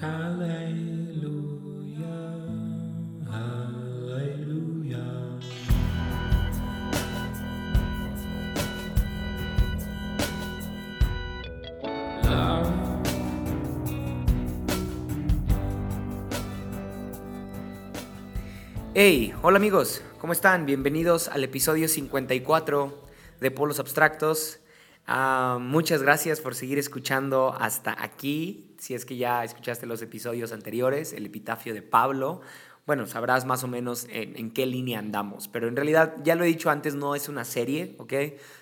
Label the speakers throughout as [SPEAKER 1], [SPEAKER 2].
[SPEAKER 1] Hey, hola amigos, ¿cómo están? Bienvenidos al episodio 54 de Polos Abstractos. Ah, muchas gracias por seguir escuchando hasta aquí. Si es que ya escuchaste los episodios anteriores, el epitafio de Pablo, bueno, sabrás más o menos en, qué línea andamos. Pero en realidad, ya lo he dicho antes, no es una serie, ¿ok?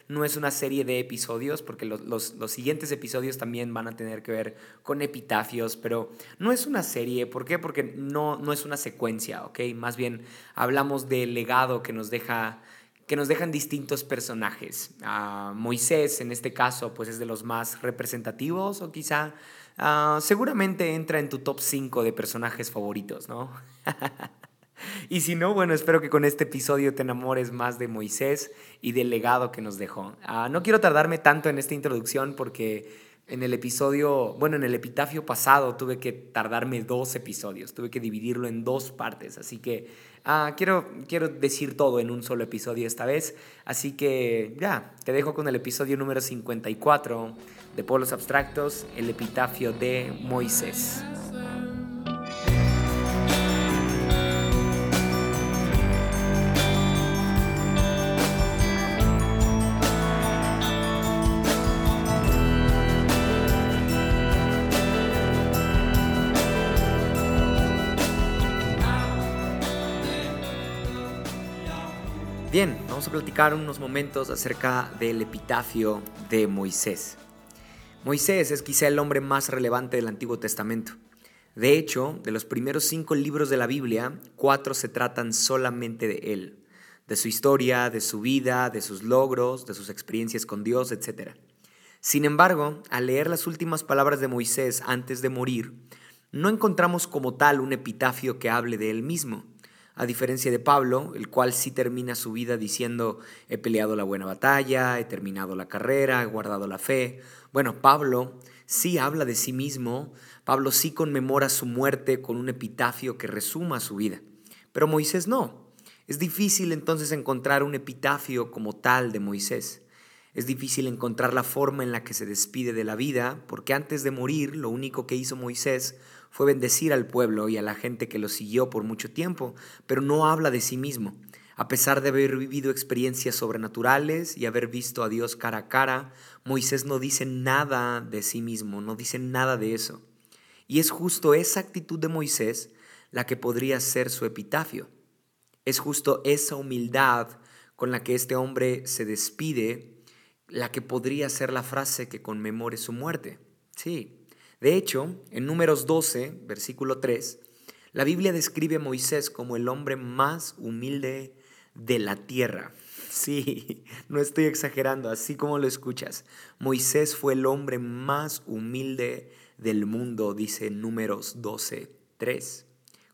[SPEAKER 1] No es una serie de episodios, porque los, los, siguientes episodios también van a tener que ver con epitafios, pero no es una serie. ¿Por qué? Porque no, no es una secuencia, ¿ok? Más bien hablamos del legado que nos deja que nos dejan distintos personajes. Ah, Moisés, en este caso, pues es de los más representativos o quizá Ah, seguramente entra en tu top 5 de personajes favoritos, ¿no? y si no, bueno, espero que con este episodio te enamores más de Moisés y del legado que nos dejó. Ah, no quiero tardarme tanto en esta introducción porque en el episodio, bueno, en el epitafio pasado tuve que tardarme dos episodios, tuve que dividirlo en dos partes, así que ah, quiero, quiero decir todo en un solo episodio esta vez, así que ya, te dejo con el episodio número 54 de Polos Abstractos, el epitafio de Moisés. Platicar unos momentos acerca del epitafio de Moisés. Moisés es quizá el hombre más relevante del Antiguo Testamento. De hecho, de los primeros cinco libros de la Biblia, cuatro se tratan solamente de él, de su historia, de su vida, de sus logros, de sus experiencias con Dios, etc. Sin embargo, al leer las últimas palabras de Moisés antes de morir, no encontramos como tal un epitafio que hable de él mismo a diferencia de Pablo, el cual sí termina su vida diciendo, he peleado la buena batalla, he terminado la carrera, he guardado la fe. Bueno, Pablo sí habla de sí mismo, Pablo sí conmemora su muerte con un epitafio que resuma su vida, pero Moisés no. Es difícil entonces encontrar un epitafio como tal de Moisés. Es difícil encontrar la forma en la que se despide de la vida, porque antes de morir lo único que hizo Moisés fue bendecir al pueblo y a la gente que lo siguió por mucho tiempo, pero no habla de sí mismo. A pesar de haber vivido experiencias sobrenaturales y haber visto a Dios cara a cara, Moisés no dice nada de sí mismo, no dice nada de eso. Y es justo esa actitud de Moisés la que podría ser su epitafio. Es justo esa humildad con la que este hombre se despide la que podría ser la frase que conmemore su muerte. Sí. De hecho, en números 12, versículo 3, la Biblia describe a Moisés como el hombre más humilde de la tierra. Sí, no estoy exagerando, así como lo escuchas. Moisés fue el hombre más humilde del mundo, dice números 12, 3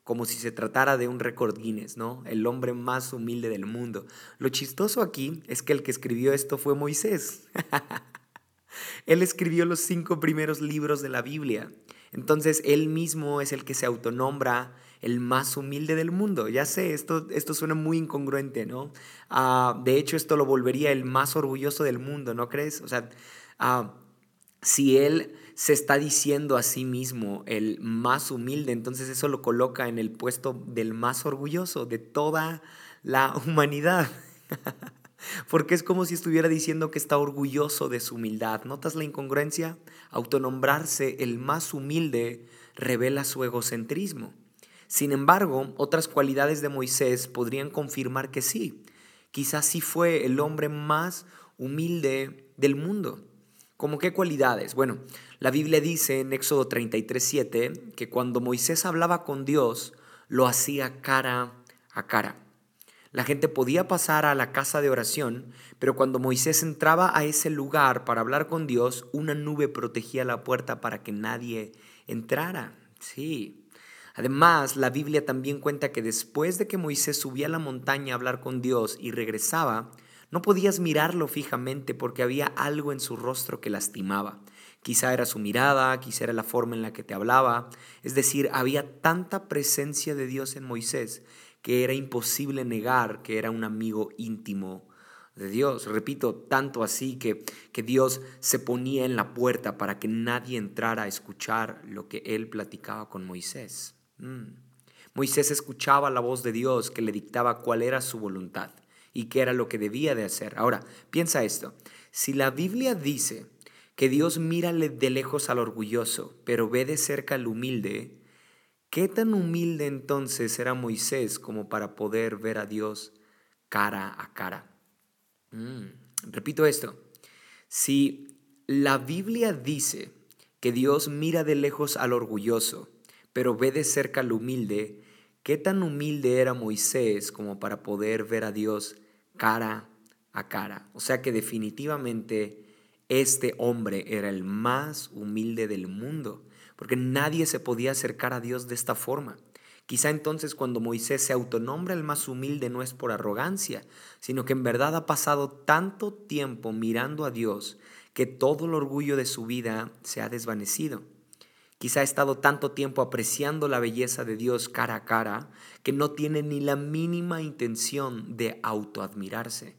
[SPEAKER 1] como si se tratara de un récord Guinness, ¿no? El hombre más humilde del mundo. Lo chistoso aquí es que el que escribió esto fue Moisés. él escribió los cinco primeros libros de la Biblia. Entonces él mismo es el que se autonombra el más humilde del mundo. Ya sé, esto, esto suena muy incongruente, ¿no? Ah, de hecho, esto lo volvería el más orgulloso del mundo, ¿no crees? O sea, ah, si él se está diciendo a sí mismo el más humilde, entonces eso lo coloca en el puesto del más orgulloso de toda la humanidad. Porque es como si estuviera diciendo que está orgulloso de su humildad. ¿Notas la incongruencia? Autonombrarse el más humilde revela su egocentrismo. Sin embargo, otras cualidades de Moisés podrían confirmar que sí. Quizás sí fue el hombre más humilde del mundo. ¿Cómo qué cualidades? Bueno, la Biblia dice en Éxodo 33:7 que cuando Moisés hablaba con Dios, lo hacía cara a cara. La gente podía pasar a la casa de oración, pero cuando Moisés entraba a ese lugar para hablar con Dios, una nube protegía la puerta para que nadie entrara. Sí. Además, la Biblia también cuenta que después de que Moisés subía a la montaña a hablar con Dios y regresaba, no podías mirarlo fijamente porque había algo en su rostro que lastimaba Quizá era su mirada, quizá era la forma en la que te hablaba. Es decir, había tanta presencia de Dios en Moisés que era imposible negar que era un amigo íntimo de Dios. Repito, tanto así que, que Dios se ponía en la puerta para que nadie entrara a escuchar lo que él platicaba con Moisés. Mm. Moisés escuchaba la voz de Dios que le dictaba cuál era su voluntad y qué era lo que debía de hacer. Ahora, piensa esto. Si la Biblia dice que Dios mira de lejos al orgulloso, pero ve de cerca al humilde, ¿qué tan humilde entonces era Moisés como para poder ver a Dios cara a cara? Mm, repito esto. Si la Biblia dice que Dios mira de lejos al orgulloso, pero ve de cerca al humilde, ¿qué tan humilde era Moisés como para poder ver a Dios cara a cara? O sea que definitivamente este hombre era el más humilde del mundo, porque nadie se podía acercar a Dios de esta forma. Quizá entonces cuando Moisés se autonombra el más humilde no es por arrogancia, sino que en verdad ha pasado tanto tiempo mirando a Dios que todo el orgullo de su vida se ha desvanecido. Quizá ha estado tanto tiempo apreciando la belleza de Dios cara a cara que no tiene ni la mínima intención de autoadmirarse.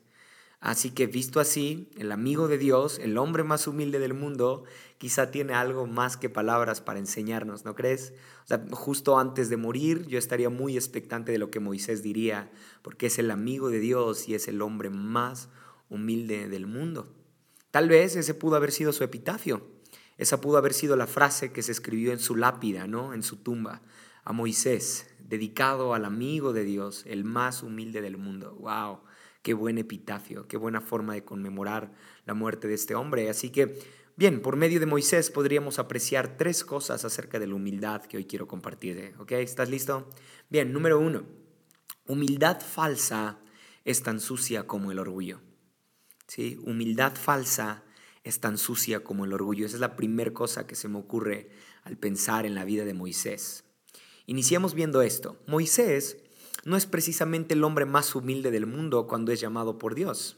[SPEAKER 1] Así que visto así, el amigo de Dios, el hombre más humilde del mundo, quizá tiene algo más que palabras para enseñarnos, ¿no crees? O sea, justo antes de morir yo estaría muy expectante de lo que Moisés diría, porque es el amigo de Dios y es el hombre más humilde del mundo. Tal vez ese pudo haber sido su epitafio. Esa pudo haber sido la frase que se escribió en su lápida, ¿no? En su tumba, a Moisés, dedicado al amigo de Dios, el más humilde del mundo. ¡Wow! Qué buen epitafio, qué buena forma de conmemorar la muerte de este hombre. Así que, bien, por medio de Moisés podríamos apreciar tres cosas acerca de la humildad que hoy quiero compartir. ¿Ok? ¿Estás listo? Bien, número uno, humildad falsa es tan sucia como el orgullo. ¿Sí? Humildad falsa es tan sucia como el orgullo. Esa es la primera cosa que se me ocurre al pensar en la vida de Moisés. Iniciamos viendo esto. Moisés no es precisamente el hombre más humilde del mundo cuando es llamado por Dios.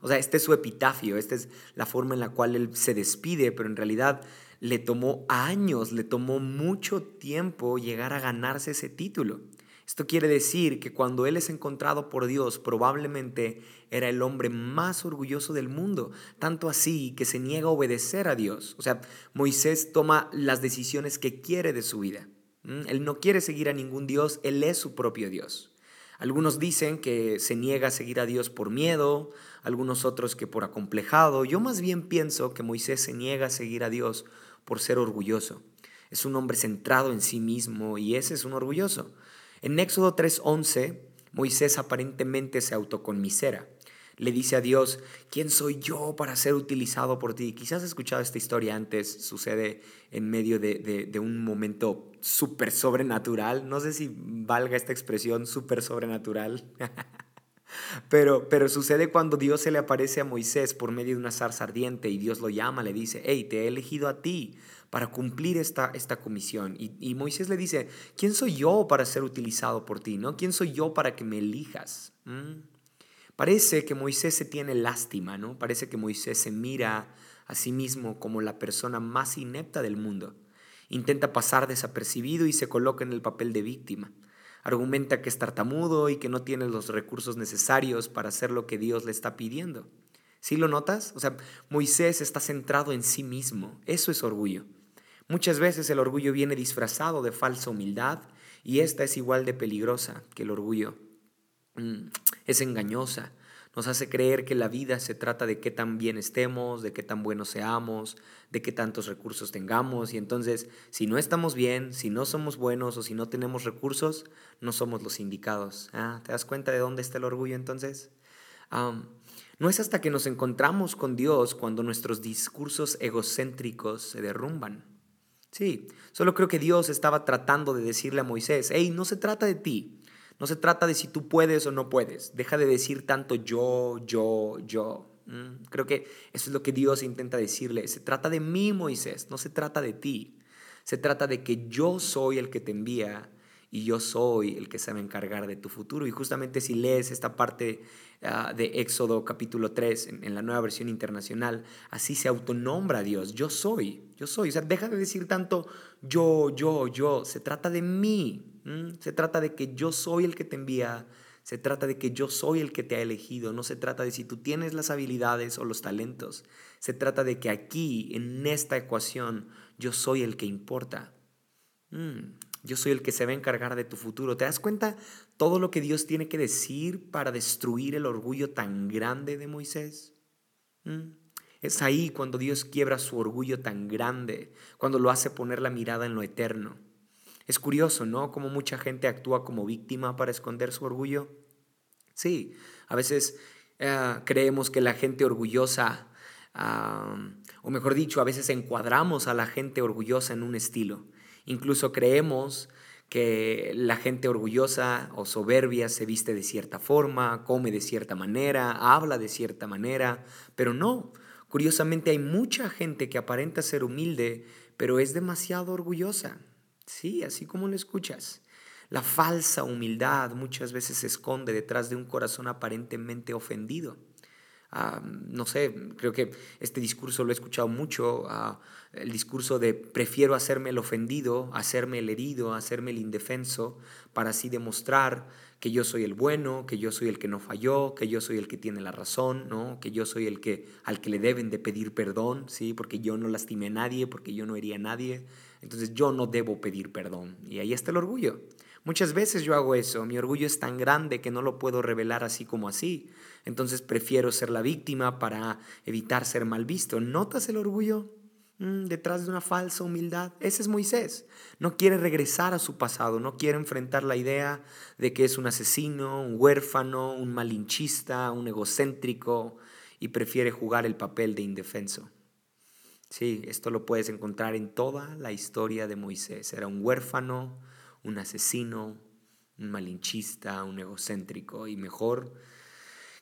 [SPEAKER 1] O sea, este es su epitafio, esta es la forma en la cual él se despide, pero en realidad le tomó años, le tomó mucho tiempo llegar a ganarse ese título. Esto quiere decir que cuando él es encontrado por Dios, probablemente era el hombre más orgulloso del mundo, tanto así que se niega a obedecer a Dios. O sea, Moisés toma las decisiones que quiere de su vida. Él no quiere seguir a ningún Dios, él es su propio Dios. Algunos dicen que se niega a seguir a Dios por miedo, algunos otros que por acomplejado. Yo más bien pienso que Moisés se niega a seguir a Dios por ser orgulloso. Es un hombre centrado en sí mismo y ese es un orgulloso. En Éxodo 3:11, Moisés aparentemente se autoconmisera. Le dice a Dios, ¿quién soy yo para ser utilizado por ti? Quizás has escuchado esta historia antes, sucede en medio de, un momento súper sobrenatural. No sé si valga esta expresión súper sobrenatural. Pero, pero sucede cuando Dios se le aparece a Moisés por medio de una zarza ardiente y Dios lo llama, le dice, hey, te he elegido a ti para cumplir esta, esta comisión. Y, Moisés le dice, ¿quién soy yo para ser utilizado por ti? ¿no? ¿Quién soy yo para que me elijas? ¿Mm? Parece que Moisés se tiene lástima, ¿no? Parece que Moisés se mira a sí mismo como la persona más inepta del mundo. Intenta pasar desapercibido y se coloca en el papel de víctima. Argumenta que es tartamudo y que no tiene los recursos necesarios para hacer lo que Dios le está pidiendo. ¿Sí lo notas? O sea, Moisés está centrado en sí mismo. Eso es orgullo. Muchas veces el orgullo viene disfrazado de falsa humildad y esta es igual de peligrosa que el orgullo. Es engañosa. Nos hace creer que la vida se trata de qué tan bien estemos, de qué tan buenos seamos, de qué tantos recursos tengamos. Y entonces, si no estamos bien, si no somos buenos o si no tenemos recursos, no somos los indicados. Ah, ¿Te das cuenta de dónde está el orgullo entonces? no es hasta que nos encontramos con Dios cuando nuestros discursos egocéntricos se derrumban. Sí, solo creo que Dios estaba tratando de decirle a Moisés, hey, no se trata de ti, no se trata de si tú puedes o no puedes, deja de decir tanto yo, yo, yo. Mm, creo que eso es lo que Dios intenta decirle, se trata de mí, Moisés, no se trata de ti, se trata de que yo soy el que te envía y yo soy el que se va a encargar de tu futuro. Y justamente si lees esta parte ah, de Éxodo capítulo 3 en, la nueva versión internacional, así se autonombra a Dios, yo soy, yo soy. O sea, deja de decir tanto yo, yo, yo, se trata de mí, se trata de que yo soy el que te envía, se trata de que yo soy el que te ha elegido, no se trata de si tú tienes las habilidades o los talentos, se trata de que aquí, en esta ecuación, yo soy el que importa. Mm, yo soy el que se va a encargar de tu futuro. ¿Te das cuenta todo lo que Dios tiene que decir para destruir el orgullo tan grande de Moisés? Mm, es ahí cuando Dios quiebra su orgullo tan grande, cuando lo hace poner la mirada en lo eterno. Es curioso, ¿no? Cómo mucha gente actúa como víctima para esconder su orgullo. Sí, a veces eh, creemos que la gente orgullosa, o mejor dicho, a veces encuadramos a la gente orgullosa en un estilo. Incluso creemos que la gente orgullosa o soberbia se viste de cierta forma, come de cierta manera, habla de cierta manera, pero no. Curiosamente hay mucha gente que aparenta ser humilde, pero es demasiado orgullosa. Sí, así como lo escuchas. La falsa humildad muchas veces se esconde detrás de un corazón aparentemente ofendido. Ah, no sé, creo que este discurso lo he escuchado mucho, ah, el discurso de prefiero hacerme el ofendido, hacerme el herido, hacerme el indefenso, para así demostrar que yo soy el bueno, que yo soy el que no falló, que yo soy el que tiene la razón, ¿no? que yo soy el que al que le deben de pedir perdón, ¿sí? porque yo no lastimé a nadie, porque yo no hería a nadie, entonces yo no debo pedir perdón. Y ahí está el orgullo. Muchas veces yo hago eso, mi orgullo es tan grande que no lo puedo revelar así como así. Entonces prefiero ser la víctima para evitar ser mal visto. ¿Notas el orgullo? Mm, detrás de una falsa humildad. Ese es Moisés. No quiere regresar a su pasado, no quiere enfrentar la idea de que es un asesino, un huérfano, un malinchista, un egocéntrico y prefiere jugar el papel de indefenso. Sí, esto lo puedes encontrar en toda la historia de Moisés. Era un huérfano, un asesino, un malinchista, un egocéntrico y mejor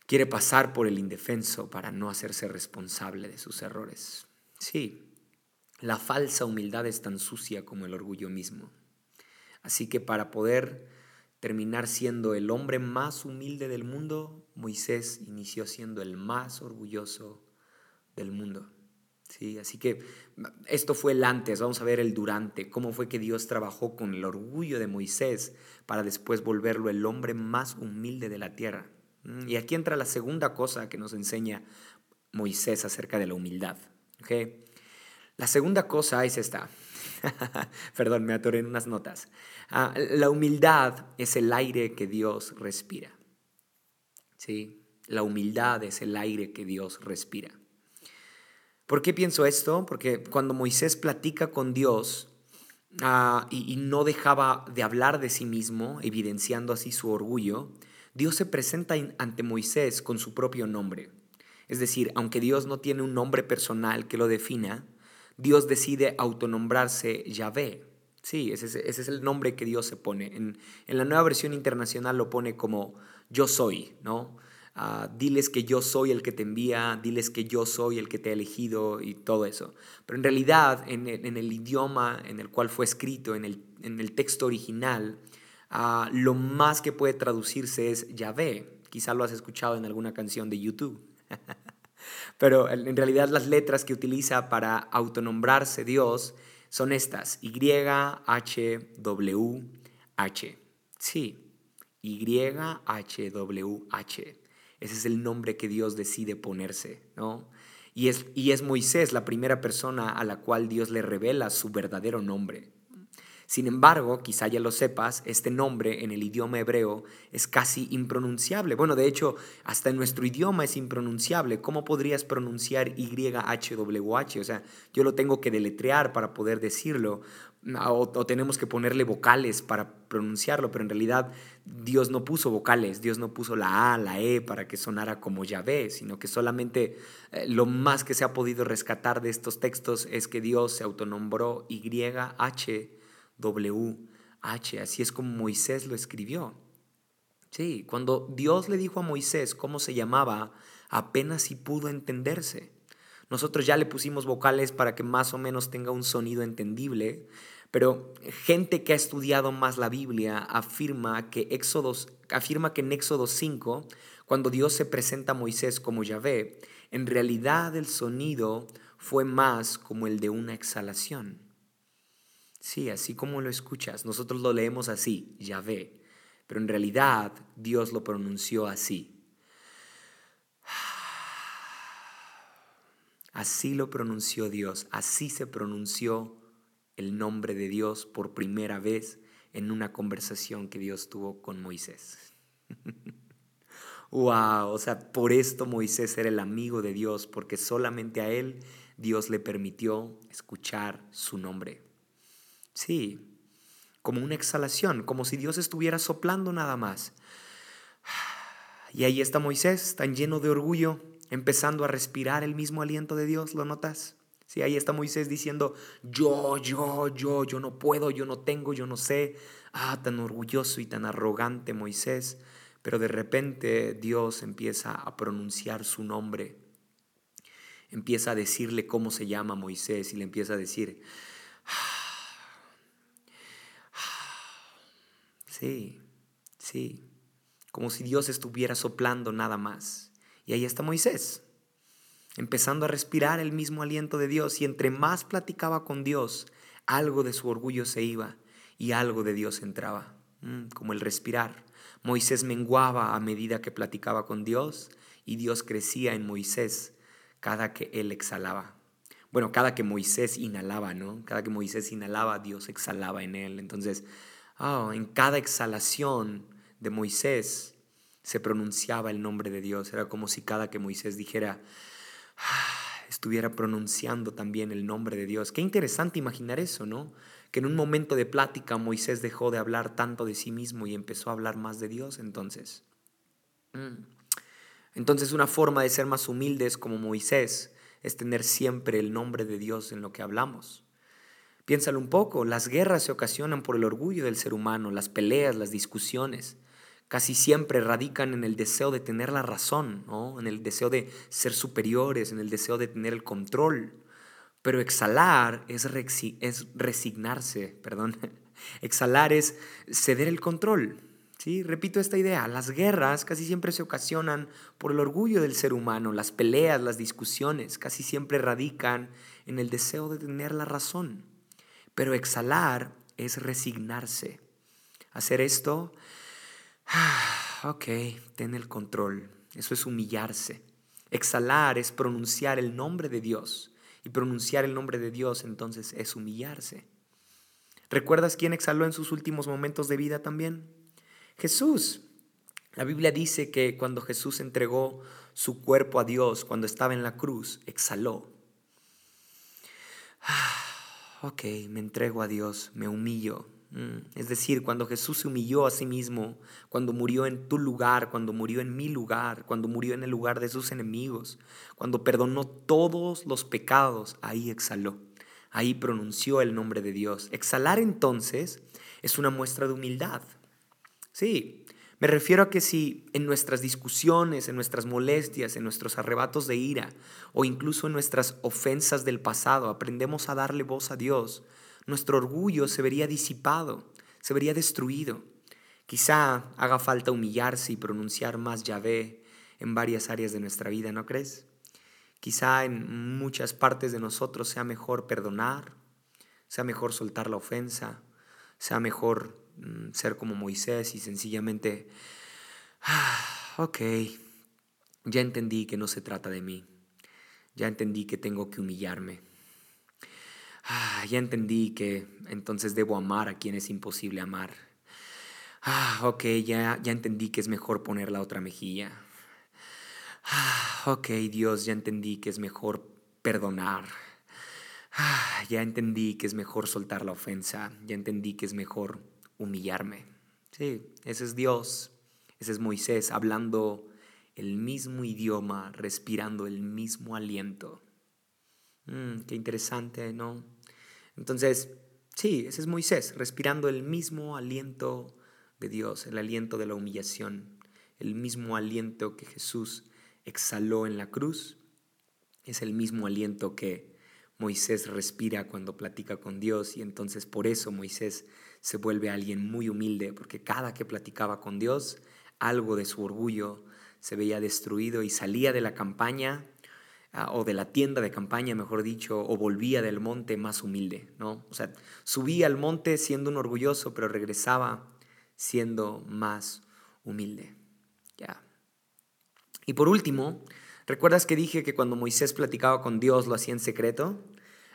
[SPEAKER 1] quiere pasar por el indefenso para no hacerse responsable de sus errores. Sí, la falsa humildad es tan sucia como el orgullo mismo. Así que para poder terminar siendo el hombre más humilde del mundo, Moisés inició siendo el más orgulloso del mundo. Sí, así que esto fue el antes, vamos a ver el durante, cómo fue que Dios trabajó con el orgullo de Moisés para después volverlo el hombre más humilde de la tierra. Mm, y aquí entra la segunda cosa que nos enseña Moisés acerca de la humildad. La segunda cosa es esta. Perdón, me atoré en unas notas. Ah, la humildad es el aire que Dios respira. ¿Sí? La humildad es el aire que Dios respira. ¿Por qué pienso esto? Porque cuando Moisés platica con Dios ah, y, no dejaba de hablar de sí mismo, evidenciando así su orgullo, Dios se presenta ante Moisés con su propio nombre. Es decir, aunque Dios no tiene un nombre personal que lo defina, Dios decide autonombrarse Yahvé. Sí, ese es, el nombre que Dios se pone. En, en la nueva versión internacional lo pone como yo soy, ¿no? Diles que yo soy el que te envía, diles que yo soy el que te ha elegido y todo eso. Pero en realidad, en el, idioma en el cual fue escrito, en el, texto original, ah, lo más que puede traducirse es Yahvé. Quizá lo has escuchado en alguna canción de YouTube. Pero en realidad las letras que utiliza para autonombrarse Dios son estas, Y, H. Sí, Y, H, W, H. Ese es el nombre que Dios decide ponerse, ¿no? Y es, y es Moisés la primera persona a la cual Dios le revela su verdadero nombre. Sin embargo, quizá ya lo sepas, este nombre en el idioma hebreo es casi impronunciable. Bueno, de hecho, hasta en nuestro idioma es impronunciable. ¿Cómo podrías pronunciar YHWH? O sea, yo lo tengo que deletrear para poder decirlo. O, tenemos que ponerle vocales para pronunciarlo, pero en realidad Dios no puso vocales, Dios no puso la A, la E para que sonara como Yahvé, sino que solamente eh, lo más que se ha podido rescatar de estos textos es que Dios se autonombró YH W-H. Así es como Moisés lo escribió. Sí, cuando Dios le dijo a Moisés cómo se llamaba, apenas si pudo entenderse. Nosotros ya le pusimos vocales para que más o menos tenga un sonido entendible, Pero gente que ha estudiado más la Biblia afirma que, afirma que en Éxodo 5, cuando Dios se presenta a Moisés como Yahvé, en realidad el sonido fue más como el de una exhalación. Sí, así como lo escuchas, nosotros lo leemos así, Yahvé, pero en realidad Dios lo pronunció así. Así lo pronunció Dios, así se pronunció el nombre de Dios por primera vez en una conversación que Dios tuvo con Moisés. wow, o sea, por esto Moisés era el amigo de Dios, porque solamente a él Dios le permitió escuchar su nombre. Sí, como una exhalación, como si Dios estuviera soplando nada más. Y ahí está Moisés, tan lleno de orgullo, empezando a respirar el mismo aliento de Dios, ¿lo notas? Sí, ahí está Moisés diciendo, yo, yo, yo, yo no puedo, yo no tengo, yo no sé. Ah, tan orgulloso y tan arrogante Moisés. Pero de repente Dios empieza a pronunciar su nombre. Empieza a decirle cómo se llama Moisés y le empieza a decir, sí, sí, como si Dios estuviera soplando nada más. Y ahí está Moisés, empezando a respirar el mismo aliento de Dios y entre más platicaba con Dios, algo de su orgullo se iba y algo de Dios entraba, mm, como el respirar. Moisés menguaba a medida que platicaba con Dios y Dios crecía en Moisés cada que él exhalaba. Bueno, cada que Moisés inhalaba, ¿no? Cada que Moisés inhalaba, Dios exhalaba en él. Entonces, oh, en cada exhalación de Moisés se pronunciaba el nombre de Dios. Era como si cada que Moisés dijera, estuviera pronunciando también el nombre de Dios. Qué interesante imaginar eso, ¿no? que en un momento de plática Moisés dejó de hablar tanto de sí mismo y empezó a hablar más de Dios entonces. Mm. Entonces una forma de ser más humildes como Moisés es tener siempre el nombre de Dios en lo que hablamos. Piénsalo un poco, las guerras se ocasionan por el orgullo del ser humano, las peleas, las discusiones, casi siempre radican en el deseo de tener la razón, en el deseo de ser superiores, en el deseo de tener el control. Pero exhalar es, es resignarse, perdón. Exhalar es ceder el control. ¿sí? Repito esta idea, las guerras casi siempre se ocasionan por el orgullo del ser humano, las peleas, las discusiones casi siempre radican en el deseo de tener la razón. Pero exhalar es resignarse. Hacer esto, ok, ten el control. Eso es humillarse. Exhalar es pronunciar el nombre de Dios y pronunciar el nombre de Dios entonces es humillarse. ¿Recuerdas quién exhaló en sus últimos momentos de vida también? Jesús. La Biblia dice que cuando Jesús entregó su cuerpo a Dios, cuando estaba en la cruz, exhaló. Ah, ok, me entrego a Dios, me humillo, es decir, cuando Jesús se humilló a sí mismo, cuando murió en tu lugar, cuando murió en mi lugar, cuando murió en el lugar de sus enemigos, cuando perdonó todos los pecados, ahí exhaló, ahí pronunció el nombre de Dios. Exhalar entonces es una muestra de humildad. Sí, me refiero a que si en nuestras discusiones, en nuestras molestias, en nuestros arrebatos de ira o incluso en nuestras ofensas del pasado aprendemos a darle voz a Dios, nuestro orgullo se vería disipado, se vería destruido. Quizá haga falta humillarse y pronunciar más Yahvé en varias áreas de nuestra vida, ¿no crees? Quizá en muchas partes de nosotros sea mejor perdonar, sea mejor soltar la ofensa, sea mejor mm, ser como Moisés y sencillamente, ah, ok, ya entendí que no se trata de mí, ya entendí que tengo que humillarme, Ah, ya entendí que entonces debo amar a quien es imposible amar. Ah, ok, ya, ya entendí que es mejor poner la otra mejilla. Ah, ok, Dios, ya entendí que es mejor perdonar. Ah, ya entendí que es mejor soltar la ofensa. Ya entendí que es mejor humillarme. Sí, ese es Dios. Ese es Moisés hablando el mismo idioma, respirando el mismo aliento. Mm, qué interesante, ¿no? Entonces, sí, ese es Moisés, respirando el mismo aliento de Dios, el aliento de la humillación, el mismo aliento que Jesús exhaló en la cruz, es el mismo aliento que Moisés respira cuando platica con Dios y entonces por eso Moisés se vuelve alguien muy humilde, porque cada que platicaba con Dios, algo de su orgullo se veía destruido y salía de la campaña o de la tienda de campaña, mejor dicho, o volvía del monte más humilde, ¿no? O sea, subía al monte siendo un orgulloso, pero regresaba siendo más humilde. Ya. Y por último, ¿recuerdas que dije que cuando Moisés platicaba con Dios lo hacía en secreto?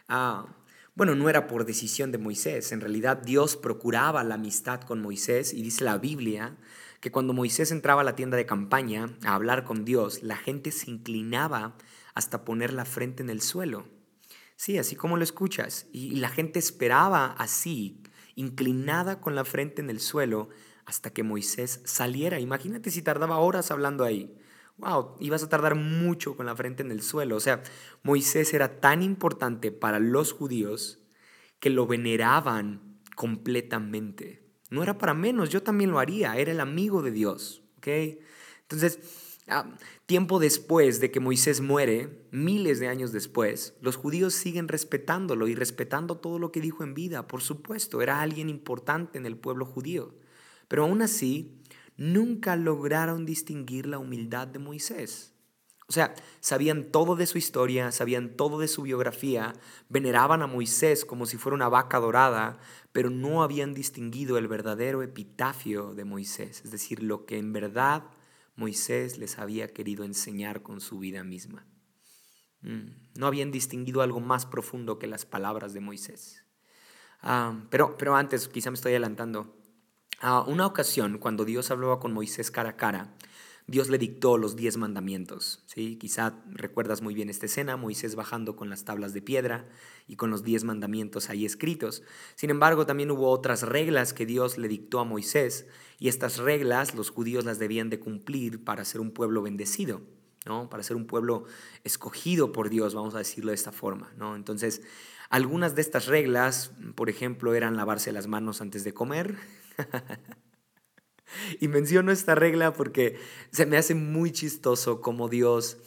[SPEAKER 1] Ah, bueno, no era por decisión de Moisés, en realidad Dios procuraba la amistad con Moisés y dice la Biblia que cuando Moisés entraba a la tienda de campaña a hablar con Dios, la gente se inclinaba hasta poner la frente en el suelo. Sí, así como lo escuchas. Y la gente esperaba así, inclinada con la frente en el suelo, hasta que Moisés saliera. Imagínate si tardaba horas hablando ahí. Wow, ibas a tardar mucho con la frente en el suelo. O sea, Moisés era tan importante para los judíos que lo veneraban completamente. No era para menos, yo también lo haría, era el amigo de Dios. ¿ok? Entonces, ah, tiempo después de que Moisés muere, miles de años después, los judíos siguen respetándolo y respetando todo lo que dijo en vida. Por supuesto, era alguien importante en el pueblo judío. Pero aún así, nunca lograron distinguir la humildad de Moisés. O sea, sabían todo de su historia, sabían todo de su biografía, veneraban a Moisés como si fuera una vaca dorada, pero no habían distinguido el verdadero epitafio de Moisés, es decir, lo que en verdad Moisés les había querido enseñar con su vida misma. Mm, no habían distinguido algo más profundo que las palabras de Moisés. Ah, pero, pero antes, quizá me estoy adelantando, a ah, una ocasión, cuando Dios hablaba con Moisés cara a cara, Dios le dictó los diez mandamientos. ¿sí? Quizá recuerdas muy bien esta escena, Moisés bajando con las tablas de piedra y con los diez mandamientos ahí escritos. Sin embargo, también hubo otras reglas que Dios le dictó a Moisés y estas reglas los judíos las debían de cumplir para ser un pueblo bendecido. ¿no? para ser un pueblo escogido por Dios, vamos a decirlo de esta forma. ¿no? Entonces, algunas de estas reglas, por ejemplo, eran lavarse las manos antes de comer, Y menciono esta regla porque se me hace muy chistoso como Dios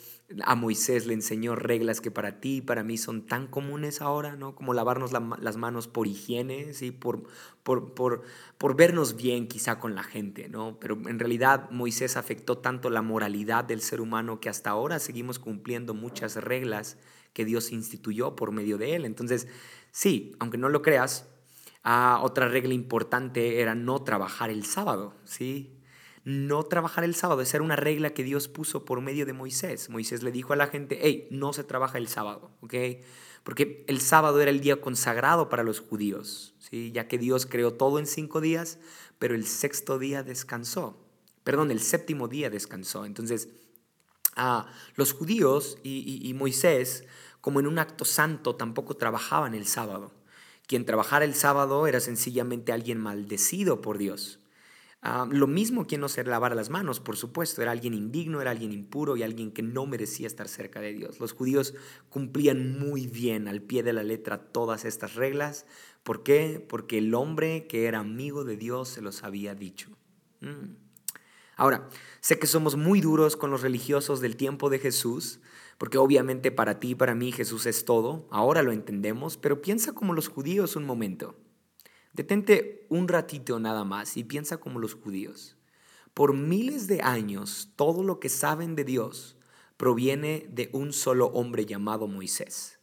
[SPEAKER 1] a Moisés le enseñó reglas que para ti y para mí son tan comunes ahora, ¿no? Como lavarnos las manos por higiene, ¿sí? Por, por, por, por, vernos bien quizá con la gente, ¿no? Pero en realidad Moisés afectó tanto la moralidad del ser humano que hasta ahora seguimos cumpliendo muchas reglas que Dios instituyó por medio de él. Entonces, sí, aunque no lo creas, Ah, otra regla importante era no trabajar el sábado, ¿sí? No trabajar el sábado, esa era una regla que Dios puso por medio de Moisés. Moisés le dijo a la gente, hey, no se trabaja el sábado, ¿ok? Porque el sábado era el día consagrado para los judíos, ¿sí? Ya que Dios creó todo en cinco días, pero el sexto día descansó. Perdón, el séptimo día descansó. Entonces, ah, los judíos y Moisés, como en un acto santo, tampoco trabajaban el sábado. Quien trabajara el sábado era sencillamente alguien maldecido por Dios. Ah, lo mismo quien no se lavara las manos, por supuesto, era alguien indigno, era alguien impuro y alguien que no merecía estar cerca de Dios. Los judíos cumplían muy bien al pie de la letra todas estas reglas. ¿Por qué? Porque el hombre que era amigo de Dios se los había dicho. Mm. Ahora, sé que somos muy duros con los religiosos del tiempo de Jesús, porque obviamente para ti y para mí Jesús es todo, ahora lo entendemos, pero piensa como los judíos un momento. Detente un ratito nada más y piensa como los judíos. Por miles de años todo lo que saben de Dios proviene de un solo hombre llamado Moisés,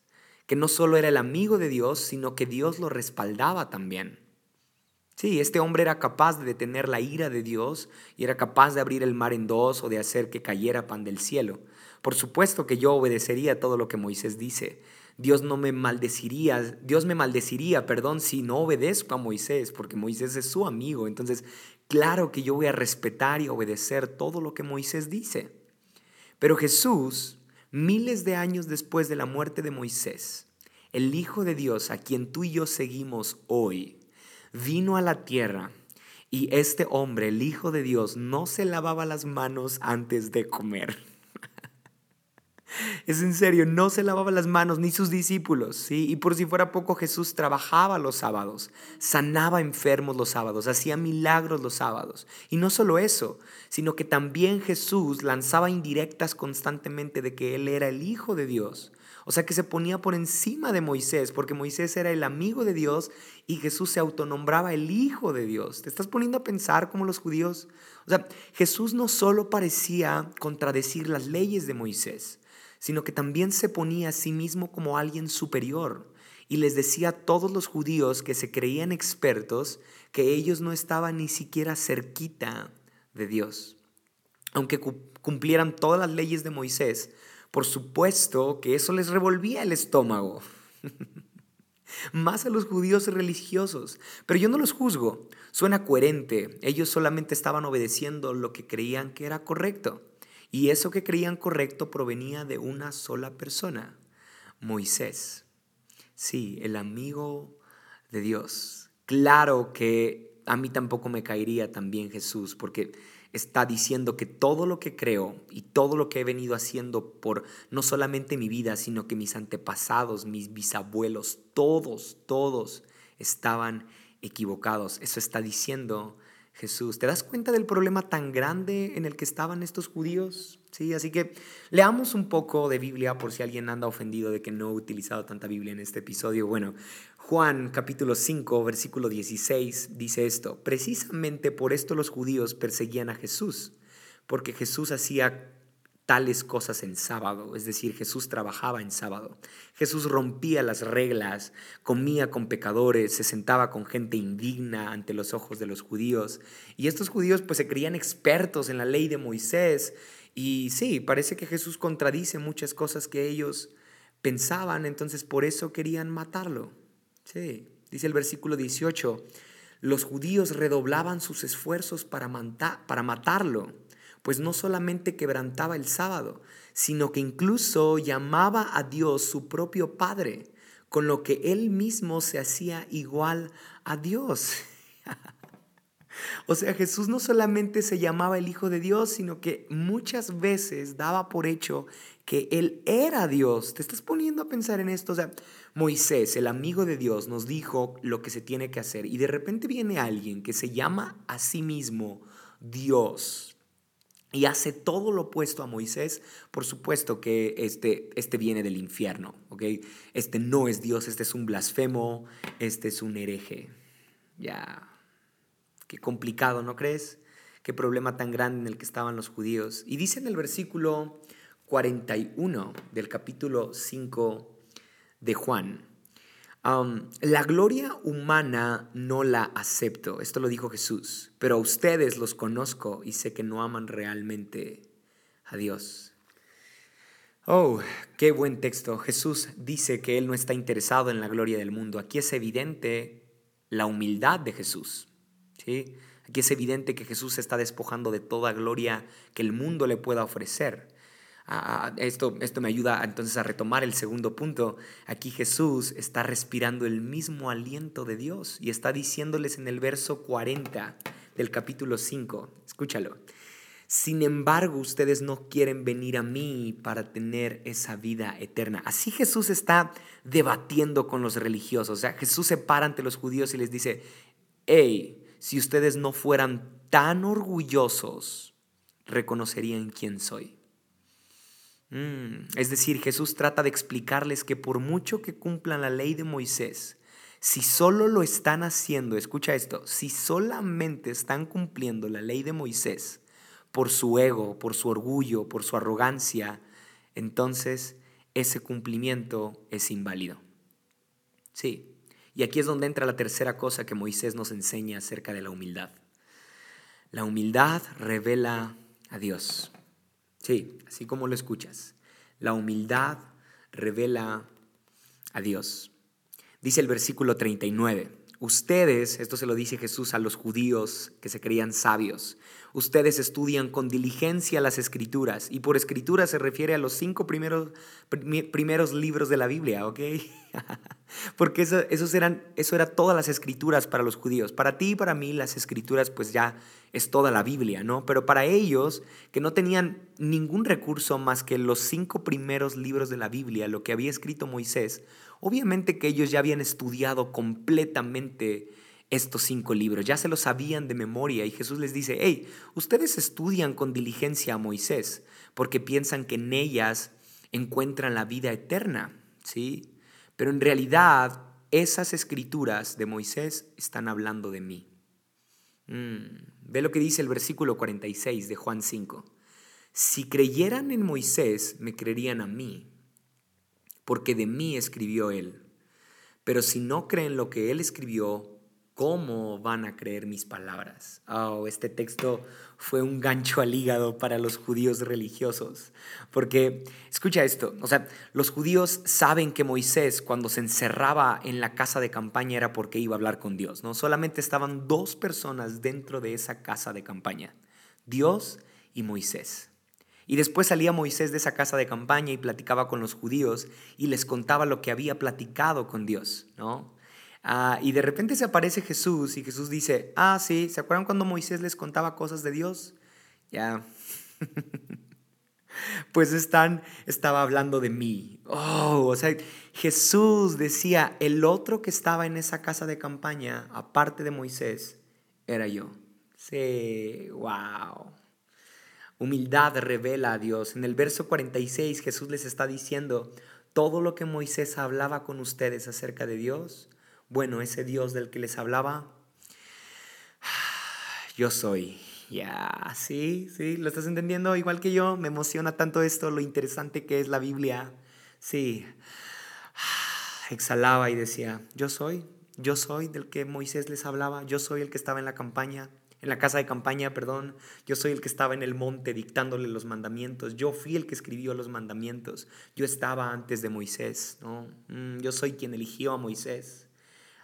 [SPEAKER 1] que no solo era el amigo de Dios, sino que Dios lo respaldaba también. Sí, este hombre era capaz de detener la ira de Dios y era capaz de abrir el mar en dos o de hacer que cayera pan del cielo. Por supuesto que yo obedecería todo lo que Moisés dice. Dios no me maldeciría, Dios me maldeciría, perdón, si no obedezco a Moisés, porque Moisés es su amigo. Entonces, claro que yo voy a respetar y obedecer todo lo que Moisés dice. Pero Jesús, miles de años después de la muerte de Moisés, el Hijo de Dios a quien tú y yo seguimos hoy, vino a la tierra y este hombre, el Hijo de Dios, no se lavaba las manos antes de comer. Es en serio, no se lavaba las manos ni sus discípulos, ¿sí? Y por si fuera poco, Jesús trabajaba los sábados, sanaba enfermos los sábados, hacía milagros los sábados. Y no solo eso, sino que también Jesús lanzaba indirectas constantemente de que Él era el Hijo de Dios. O sea que se ponía por encima de Moisés, porque Moisés era el amigo de Dios y Jesús se autonombraba el Hijo de Dios. ¿Te estás poniendo a pensar como los judíos? O sea, Jesús no solo parecía contradecir las leyes de Moisés, sino que también se ponía a sí mismo como alguien superior y les decía a todos los judíos que se creían expertos que ellos no estaban ni siquiera cerquita de Dios. Aunque cumplieran todas las leyes de Moisés, por supuesto que eso les revolvía el estómago. Más a los judíos religiosos. Pero yo no los juzgo. Suena coherente. Ellos solamente estaban obedeciendo lo que creían que era correcto. Y eso que creían correcto provenía de una sola persona, Moisés. Sí, el amigo de Dios. Claro que a mí tampoco me caería también Jesús, porque está diciendo que todo lo que creo y todo lo que he venido haciendo por no solamente mi vida, sino que mis antepasados, mis bisabuelos, todos, todos estaban equivocados. Eso está diciendo Jesús. ¿Te das cuenta del problema tan grande en el que estaban estos judíos? Sí, así que leamos un poco de Biblia por si alguien anda ofendido de que no he utilizado tanta Biblia en este episodio. Bueno, Juan capítulo 5, versículo 16 dice esto, precisamente por esto los judíos perseguían a Jesús, porque Jesús hacía tales cosas en sábado, es decir, Jesús trabajaba en sábado. Jesús rompía las reglas, comía con pecadores, se sentaba con gente indigna ante los ojos de los judíos. Y estos judíos pues se creían expertos en la ley de Moisés. Y sí, parece que Jesús contradice muchas cosas que ellos pensaban, entonces por eso querían matarlo. Sí, dice el versículo 18, los judíos redoblaban sus esfuerzos para, para matarlo, pues no solamente quebrantaba el sábado, sino que incluso llamaba a Dios su propio Padre, con lo que él mismo se hacía igual a Dios. O sea, Jesús no solamente se llamaba el Hijo de Dios, sino que muchas veces daba por hecho que Él era Dios. ¿Te estás poniendo a pensar en esto? O sea, Moisés, el amigo de Dios, nos dijo lo que se tiene que hacer y de repente viene alguien que se llama a sí mismo Dios y hace todo lo opuesto a Moisés, por supuesto que este, este viene del infierno, ¿ok? Este no es Dios, este es un blasfemo, este es un hereje. Ya, qué complicado, ¿no crees? Qué problema tan grande en el que estaban los judíos. Y dice en el versículo 41 del capítulo 5 de Juan, la gloria humana no la acepto, esto lo dijo Jesús, pero a ustedes los conozco y sé que no aman realmente a Dios. Oh, qué buen texto. Jesús dice que Él no está interesado en la gloria del mundo. Aquí es evidente la humildad de Jesús. Aquí es evidente que Jesús se está despojando de toda gloria que el mundo le pueda ofrecer. esto, esto me ayuda entonces a retomar el segundo punto. Aquí Jesús está respirando el mismo aliento de Dios y está diciéndoles en el verso 40 del capítulo 5, escúchalo. Sin embargo, ustedes no quieren venir a mí para tener esa vida eterna. Así Jesús está debatiendo con los religiosos. O sea, Jesús se para ante los judíos y les dice, hey, si ustedes no fueran tan orgullosos, reconocerían quién soy. Mm, es decir, Jesús trata de explicarles que por mucho que cumplan la ley de Moisés, si solo lo están haciendo, escucha esto, si solamente están cumpliendo la ley de Moisés por su ego, por su orgullo, por su arrogancia, entonces ese cumplimiento es inválido. Sí, y aquí es donde entra la tercera cosa que Moisés nos enseña acerca de la humildad. La humildad revela a Dios. Sí, así como lo escuchas. La humildad revela a Dios. Dice el versículo 39. Ustedes, esto se lo dice Jesús a los judíos que se creían sabios, ustedes estudian con diligencia las escrituras y por escritura se refiere a los cinco primeros, primeros libros de la Biblia, ¿ok? Porque eso, esos eran, eso era todas las escrituras para los judíos. Para ti y para mí las escrituras pues ya es toda la Biblia, ¿no? Pero para ellos que no tenían ningún recurso más que los cinco primeros libros de la Biblia, lo que había escrito Moisés, Obviamente que ellos ya habían estudiado completamente estos cinco libros, ya se los sabían de memoria y Jesús les dice, hey, ustedes estudian con diligencia a Moisés porque piensan que en ellas encuentran la vida eterna, ¿sí? Pero en realidad esas escrituras de Moisés están hablando de mí. Mm, ve lo que dice el versículo 46 de Juan 5. Si creyeran en Moisés, me creerían a mí, porque de mí escribió él. Pero si no creen lo que él escribió, ¿cómo van a creer mis palabras? Oh, este texto fue un gancho al hígado para los judíos religiosos. Porque, escucha esto, o sea, los judíos saben que Moisés cuando se encerraba en la casa de campaña era porque iba a hablar con Dios, ¿no? Solamente estaban dos personas dentro de esa casa de campaña, Dios y Moisés. Y después salía Moisés de esa casa de campaña y platicaba con los judíos y les contaba lo que había platicado con Dios, ¿no? Ah, y de repente se aparece Jesús y Jesús dice, ah, sí, ¿se acuerdan cuando Moisés les contaba cosas de Dios? Ya. pues están, estaba hablando de mí. Oh, o sea, Jesús decía, el otro que estaba en esa casa de campaña, aparte de Moisés, era yo. Sí, wow. Humildad revela a Dios. En el verso 46 Jesús les está diciendo, todo lo que Moisés hablaba con ustedes acerca de Dios, bueno, ese Dios del que les hablaba, yo soy. Ya, sí, sí, ¿lo estás entendiendo? Igual que yo, me emociona tanto esto, lo interesante que es la Biblia. Sí, exhalaba y decía, yo soy, yo soy del que Moisés les hablaba, yo soy el que estaba en la campaña, en la casa de campaña, perdón, yo soy el que estaba en el monte dictándole los mandamientos, yo fui el que escribió los mandamientos, yo estaba antes de Moisés, ¿no? Mm, yo soy quien eligió a Moisés.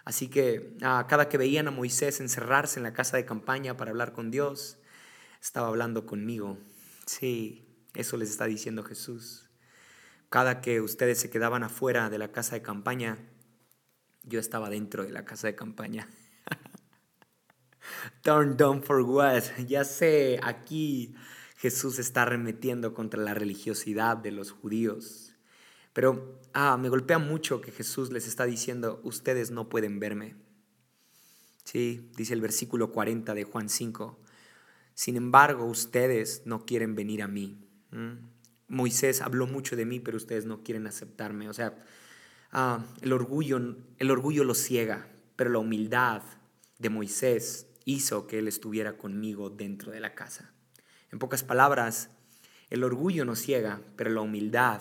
[SPEAKER 1] Así que ah, cada que veían a Moisés encerrarse en la casa de campaña para hablar con Dios, estaba hablando conmigo. Sí, eso les está diciendo Jesús. Cada que ustedes se quedaban afuera de la casa de campaña, yo estaba dentro de la casa de campaña. Turn down for what? Ya sé, aquí Jesús está arremetiendo contra la religiosidad de los judíos. Pero ah, me golpea mucho que Jesús les está diciendo, ustedes no pueden verme. Sí, dice el versículo 40 de Juan 5. Sin embargo, ustedes no quieren venir a mí. ¿Mm? Moisés habló mucho de mí, pero ustedes no quieren aceptarme. O sea, ah, el, orgullo, el orgullo lo ciega, pero la humildad de Moisés hizo que él estuviera conmigo dentro de la casa. En pocas palabras, el orgullo nos ciega, pero la humildad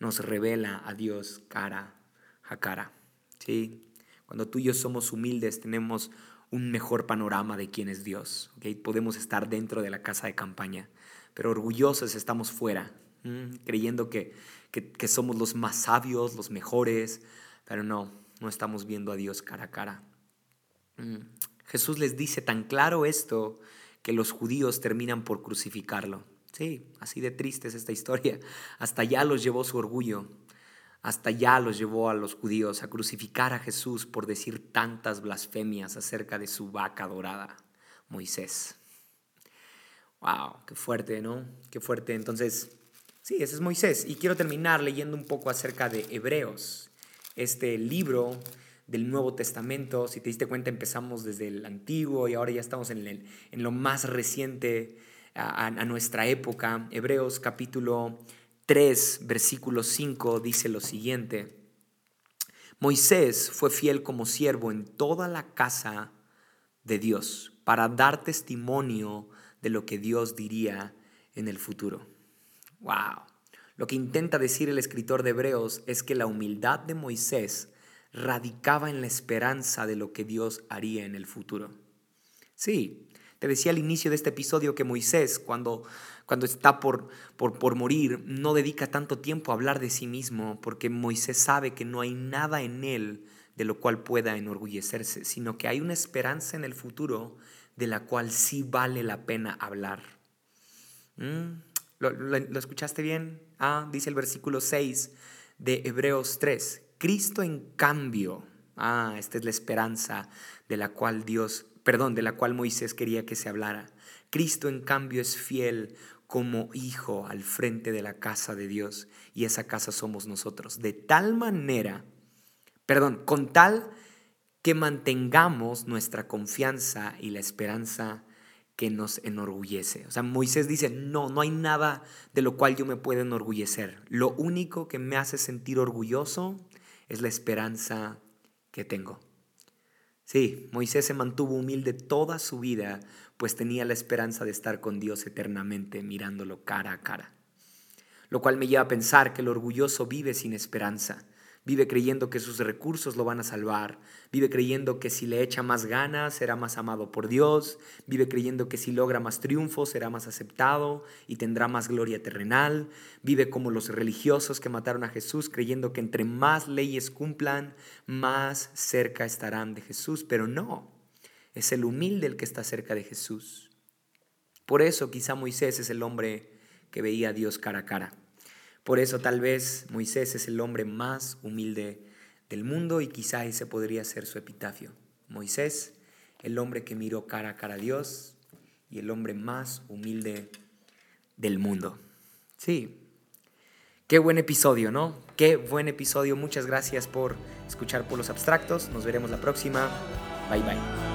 [SPEAKER 1] nos revela a Dios cara a cara. ¿sí? Cuando tú y yo somos humildes, tenemos un mejor panorama de quién es Dios. ¿okay? Podemos estar dentro de la casa de campaña, pero orgullosos estamos fuera, creyendo que, que, somos los más sabios, los mejores, pero no, no estamos viendo a Dios cara a cara. Jesús les dice tan claro esto que los judíos terminan por crucificarlo. Sí, así de triste es esta historia. Hasta allá los llevó su orgullo. Hasta allá los llevó a los judíos a crucificar a Jesús por decir tantas blasfemias acerca de su vaca dorada, Moisés. Wow, qué fuerte, ¿no? Qué fuerte. Entonces, sí, ese es Moisés. Y quiero terminar leyendo un poco acerca de Hebreos, este libro del Nuevo Testamento. Si te diste cuenta, empezamos desde el Antiguo y ahora ya estamos en, en lo más reciente a, nuestra época. Hebreos capítulo 3, versículo 5 dice lo siguiente. Moisés fue fiel como siervo en toda la casa de Dios para dar testimonio de lo que Dios diría en el futuro. Wow. Lo que intenta decir el escritor de Hebreos es que la humildad de Moisés radicaba en la esperanza de lo que Dios haría en el futuro. Sí, te decía al inicio de este episodio que Moisés, cuando, cuando está por, por, por morir, no dedica tanto tiempo a hablar de sí mismo, porque Moisés sabe que no hay nada en él de lo cual pueda enorgullecerse, sino que hay una esperanza en el futuro de la cual sí vale la pena hablar. ¿Mm? ¿Lo, lo, escuchaste bien? Ah, dice el versículo 6 de Hebreos 3. Cristo en cambio, ah, esta es la esperanza de la cual Dios perdón, de la cual Moisés quería que se hablara. Cristo en cambio es fiel como hijo al frente de la casa de Dios y esa casa somos nosotros. De tal manera, perdón, con tal que mantengamos nuestra confianza y la esperanza que nos enorgullece. O sea, Moisés dice, no, no hay nada de lo cual yo me pueda enorgullecer. Lo único que me hace sentir orgulloso es la esperanza que tengo. Sí, Moisés se mantuvo humilde toda su vida, pues tenía la esperanza de estar con Dios eternamente mirándolo cara a cara. Lo cual me lleva a pensar que el orgulloso vive sin esperanza Vive creyendo que sus recursos lo van a salvar. Vive creyendo que si le echa más ganas será más amado por Dios. Vive creyendo que si logra más triunfo será más aceptado y tendrá más gloria terrenal. Vive como los religiosos que mataron a Jesús creyendo que entre más leyes cumplan, más cerca estarán de Jesús. Pero no, es el humilde el que está cerca de Jesús. Por eso quizá Moisés es el hombre que veía a Dios cara a cara. Por eso tal vez Moisés es el hombre más humilde del mundo y quizá ese podría ser su epitafio. Moisés, el hombre que miró cara a cara a Dios y el hombre más humilde del mundo. Sí, qué buen episodio, ¿no? Qué buen episodio. Muchas gracias por escuchar por los abstractos. Nos veremos la próxima. Bye bye.